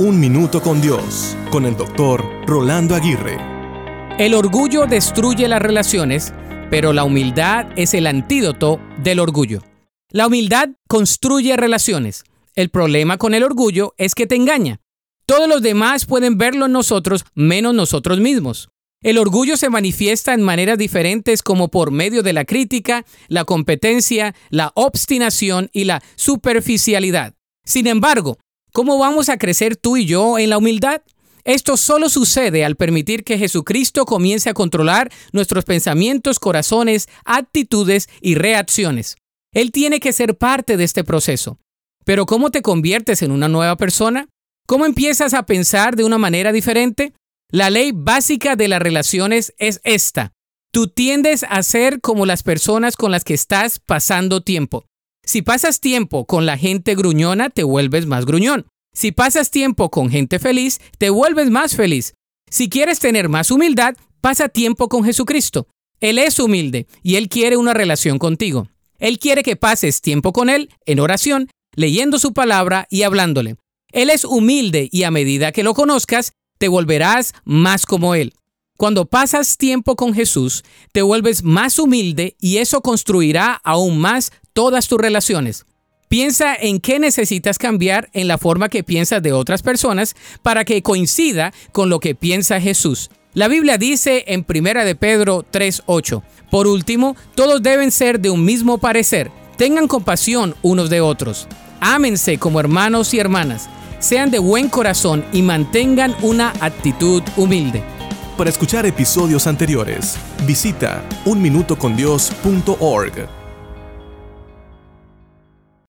Un Minuto con Dios, con el doctor Rolando Aguirre. El orgullo destruye las relaciones, pero la humildad es el antídoto del orgullo. La humildad construye relaciones. El problema con el orgullo es que te engaña. Todos los demás pueden verlo en nosotros menos nosotros mismos. El orgullo se manifiesta en maneras diferentes como por medio de la crítica, la competencia, la obstinación y la superficialidad. Sin embargo, ¿Cómo vamos a crecer tú y yo en la humildad? Esto solo sucede al permitir que Jesucristo comience a controlar nuestros pensamientos, corazones, actitudes y reacciones. Él tiene que ser parte de este proceso. Pero ¿cómo te conviertes en una nueva persona? ¿Cómo empiezas a pensar de una manera diferente? La ley básica de las relaciones es esta. Tú tiendes a ser como las personas con las que estás pasando tiempo. Si pasas tiempo con la gente gruñona, te vuelves más gruñón. Si pasas tiempo con gente feliz, te vuelves más feliz. Si quieres tener más humildad, pasa tiempo con Jesucristo. Él es humilde y Él quiere una relación contigo. Él quiere que pases tiempo con Él en oración, leyendo su palabra y hablándole. Él es humilde y a medida que lo conozcas, te volverás más como Él. Cuando pasas tiempo con Jesús, te vuelves más humilde y eso construirá aún más todas tus relaciones. Piensa en qué necesitas cambiar en la forma que piensas de otras personas para que coincida con lo que piensa Jesús. La Biblia dice en 1 de Pedro 3:8, por último, todos deben ser de un mismo parecer, tengan compasión unos de otros, ámense como hermanos y hermanas, sean de buen corazón y mantengan una actitud humilde. Para escuchar episodios anteriores, visita unminutocondios.org.